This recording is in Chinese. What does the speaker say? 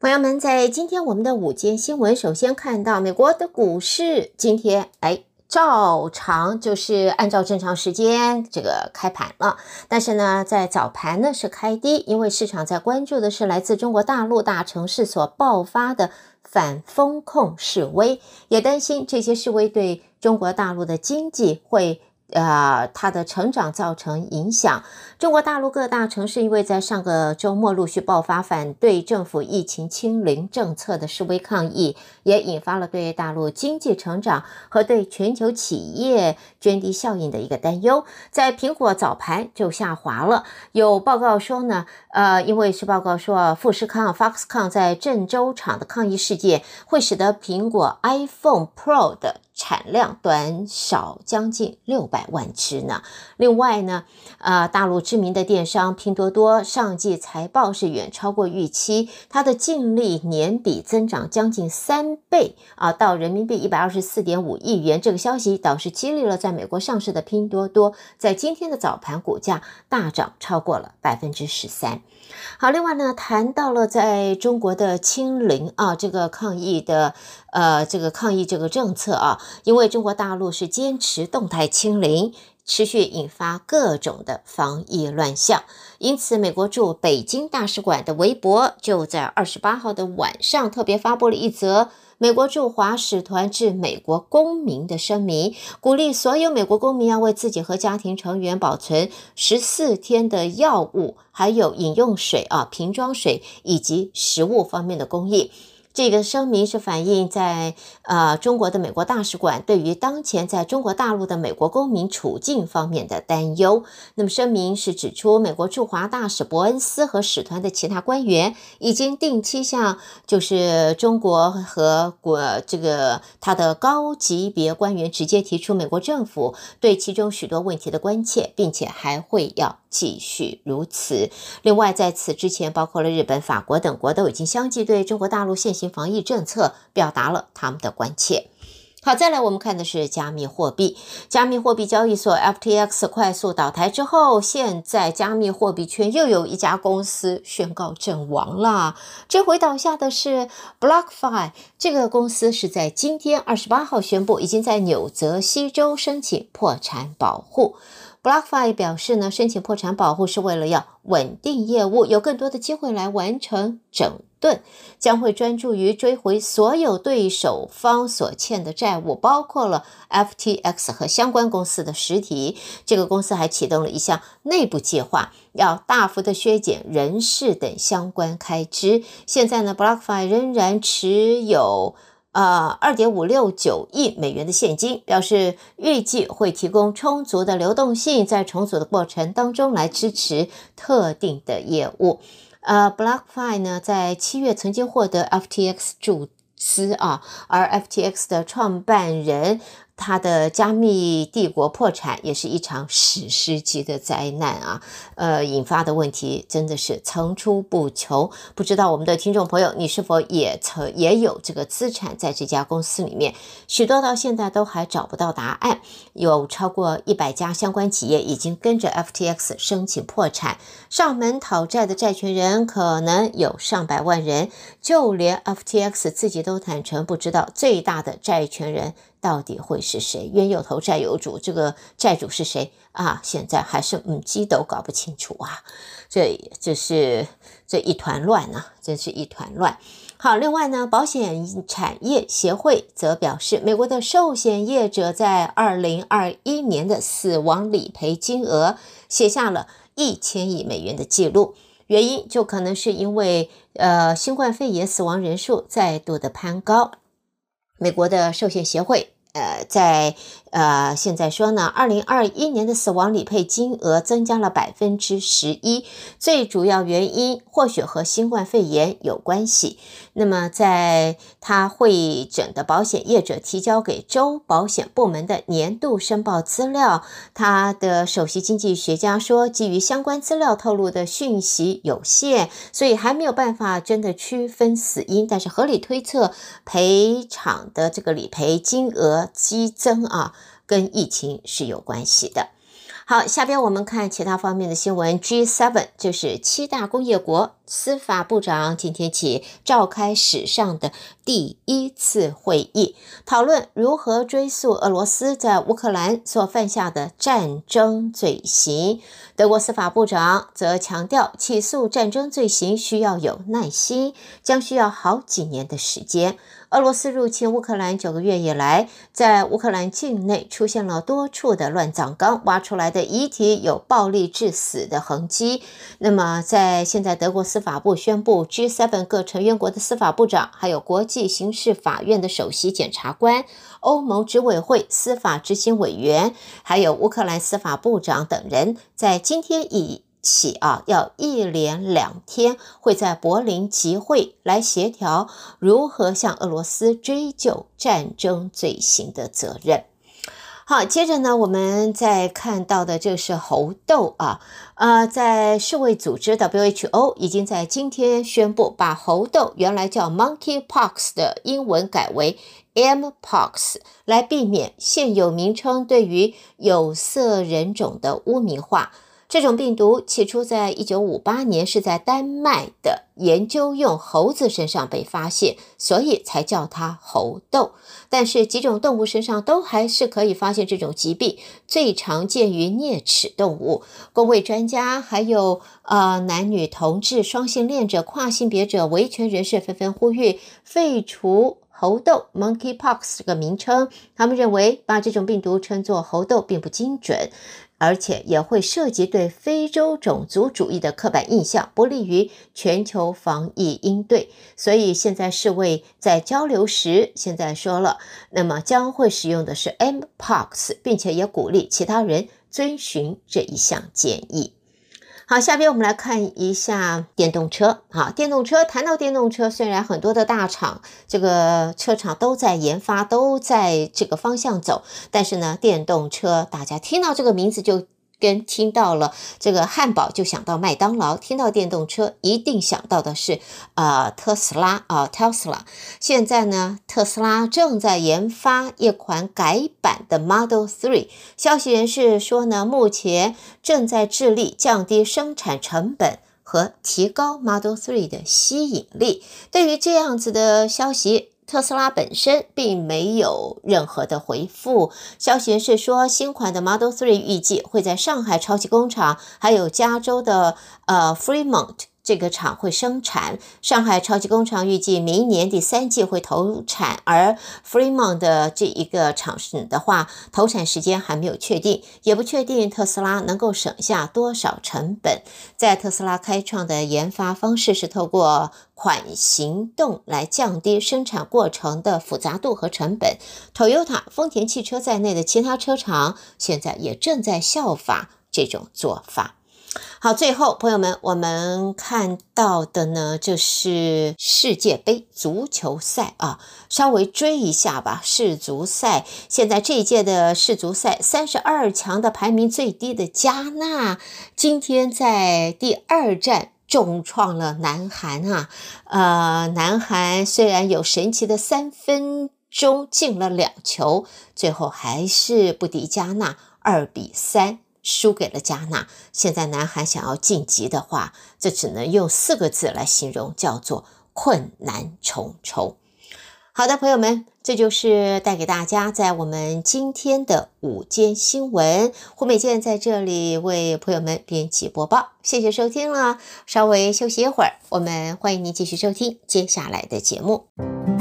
朋友们，在今天我们的午间新闻，首先看到美国的股市今天哎，照常就是按照正常时间这个开盘了，但是呢，在早盘呢是开低，因为市场在关注的是来自中国大陆大城市所爆发的反风控示威，也担心这些示威对中国大陆的经济会。呃，它的成长造成影响。中国大陆各大城市因为在上个周末陆续爆发反对政府疫情清零政策的示威抗议，也引发了对大陆经济成长和对全球企业涓滴效应的一个担忧。在苹果早盘就下滑了。有报告说呢，呃，因为是报告说富士康、Foxconn 在郑州厂的抗议事件会使得苹果 iPhone Pro 的产量短少将近六百万只呢。另外呢，呃，大陆知名的电商拼多多上季财报是远超过预期，它的净利年比增长将近三倍啊，到人民币一百二十四点五亿元。这个消息倒是激励了在美国上市的拼多多，在今天的早盘股价大涨超过了百分之十三。好，另外呢，谈到了在中国的清零啊，这个抗疫的呃，这个抗疫这个政策啊。因为中国大陆是坚持动态清零，持续引发各种的防疫乱象，因此美国驻北京大使馆的微博就在二十八号的晚上特别发布了一则美国驻华使团致美国公民的声明，鼓励所有美国公民要为自己和家庭成员保存十四天的药物，还有饮用水啊、瓶装水以及食物方面的供应。这个声明是反映在呃中国的美国大使馆对于当前在中国大陆的美国公民处境方面的担忧。那么声明是指出，美国驻华大使伯恩斯和使团的其他官员已经定期向就是中国和国这个他的高级别官员直接提出美国政府对其中许多问题的关切，并且还会要继续如此。另外，在此之前，包括了日本、法国等国都已经相继对中国大陆现行防疫政策表达了他们的关切。好，再来我们看的是加密货币。加密货币交易所 FTX 快速倒台之后，现在加密货币圈又有一家公司宣告阵亡了。这回倒下的是 BlockFi，这个公司是在今天二十八号宣布，已经在纽泽西州申请破产保护。BlockFi 表示呢，申请破产保护是为了要稳定业务，有更多的机会来完成整顿，将会专注于追回所有对手方所欠的债务，包括了 FTX 和相关公司的实体。这个公司还启动了一项内部计划，要大幅的削减人事等相关开支。现在呢，BlockFi 仍然持有。呃，二点五六九亿美元的现金，表示预计会提供充足的流动性，在重组的过程当中来支持特定的业务。呃，BlockFi 呢，在七月曾经获得 FTX 注资啊，而 FTX 的创办人。它的加密帝国破产也是一场史诗级的灾难啊！呃，引发的问题真的是层出不穷。不知道我们的听众朋友，你是否也曾也有这个资产在这家公司里面？许多到现在都还找不到答案。有超过一百家相关企业已经跟着 FTX 申请破产，上门讨债的债权人可能有上百万人。就连 FTX 自己都坦诚，不知道最大的债权人。到底会是谁？冤有头债有主，这个债主是谁啊？现在还是母鸡都搞不清楚啊！这这是这一团乱啊，真是一团乱。好，另外呢，保险产业协会则表示，美国的寿险业者在二零二一年的死亡理赔金额写下了一千亿美元的记录，原因就可能是因为呃新冠肺炎死亡人数再度的攀高。美国的寿险协会，呃，在。呃，现在说呢，二零二一年的死亡理赔金额增加了百分之十一，最主要原因或许和新冠肺炎有关系。那么，在他会诊的保险业者提交给州保险部门的年度申报资料，他的首席经济学家说，基于相关资料透露的讯息有限，所以还没有办法真的区分死因，但是合理推测赔偿的这个理赔金额激增啊。跟疫情是有关系的。好，下边我们看其他方面的新闻。G7 就是七大工业国司法部长今天起召开史上的第一次会议，讨论如何追诉俄罗斯在乌克兰所犯下的战争罪行。德国司法部长则强调，起诉战争罪行需要有耐心，将需要好几年的时间。俄罗斯入侵乌克兰九个月以来，在乌克兰境内出现了多处的乱葬岗，挖出来的遗体有暴力致死的痕迹。那么，在现在，德国司法部宣布，G7 各成员国的司法部长，还有国际刑事法院的首席检察官、欧盟执委会司法执行委员，还有乌克兰司法部长等人，在今天以起啊，要一连两天会在柏林集会来协调如何向俄罗斯追究战争罪行的责任。好，接着呢，我们再看到的就是猴痘啊，呃，在世卫组织 WHO 已经在今天宣布，把猴痘原来叫 Monkeypox 的英文改为 Mpox，来避免现有名称对于有色人种的污名化。这种病毒起初在一九五八年是在丹麦的研究用猴子身上被发现，所以才叫它猴痘。但是几种动物身上都还是可以发现这种疾病，最常见于啮齿动物。公卫专家还有呃男女同志、双性恋者、跨性别者、维权人士纷纷呼吁废除猴痘 （Monkeypox） 这个名称。他们认为把这种病毒称作猴痘并不精准。而且也会涉及对非洲种族主义的刻板印象，不利于全球防疫应对。所以现在世卫在交流时，现在说了，那么将会使用的是 Mpox，并且也鼓励其他人遵循这一项建议。好，下边我们来看一下电动车。好，电动车谈到电动车，虽然很多的大厂这个车厂都在研发，都在这个方向走，但是呢，电动车大家听到这个名字就。跟听到了这个汉堡就想到麦当劳，听到电动车一定想到的是呃特斯拉啊特斯拉。现在呢，特斯拉正在研发一款改版的 Model Three。消息人士说呢，目前正在致力降低生产成本和提高 Model 3的吸引力。对于这样子的消息，特斯拉本身并没有任何的回复。消息是说，新款的 Model 3预计会在上海超级工厂，还有加州的呃 Fremont。这个厂会生产，上海超级工厂预计明年第三季会投产，而 Fremont 的这一个厂的话，投产时间还没有确定，也不确定特斯拉能够省下多少成本。在特斯拉开创的研发方式是透过款行动来降低生产过程的复杂度和成本。Toyota、丰田汽车在内的其他车厂现在也正在效法这种做法。好，最后朋友们，我们看到的呢，就是世界杯足球赛啊，稍微追一下吧。世足赛现在这一届的世足赛，三十二强的排名最低的加纳，今天在第二战重创了南韩啊。呃，南韩虽然有神奇的三分钟进了两球，最后还是不敌加纳，二比三。输给了加纳。现在南韩想要晋级的话，这只能用四个字来形容，叫做困难重重。好的，朋友们，这就是带给大家在我们今天的午间新闻。胡美健在这里为朋友们编辑播报，谢谢收听了。稍微休息一会儿，我们欢迎您继续收听接下来的节目。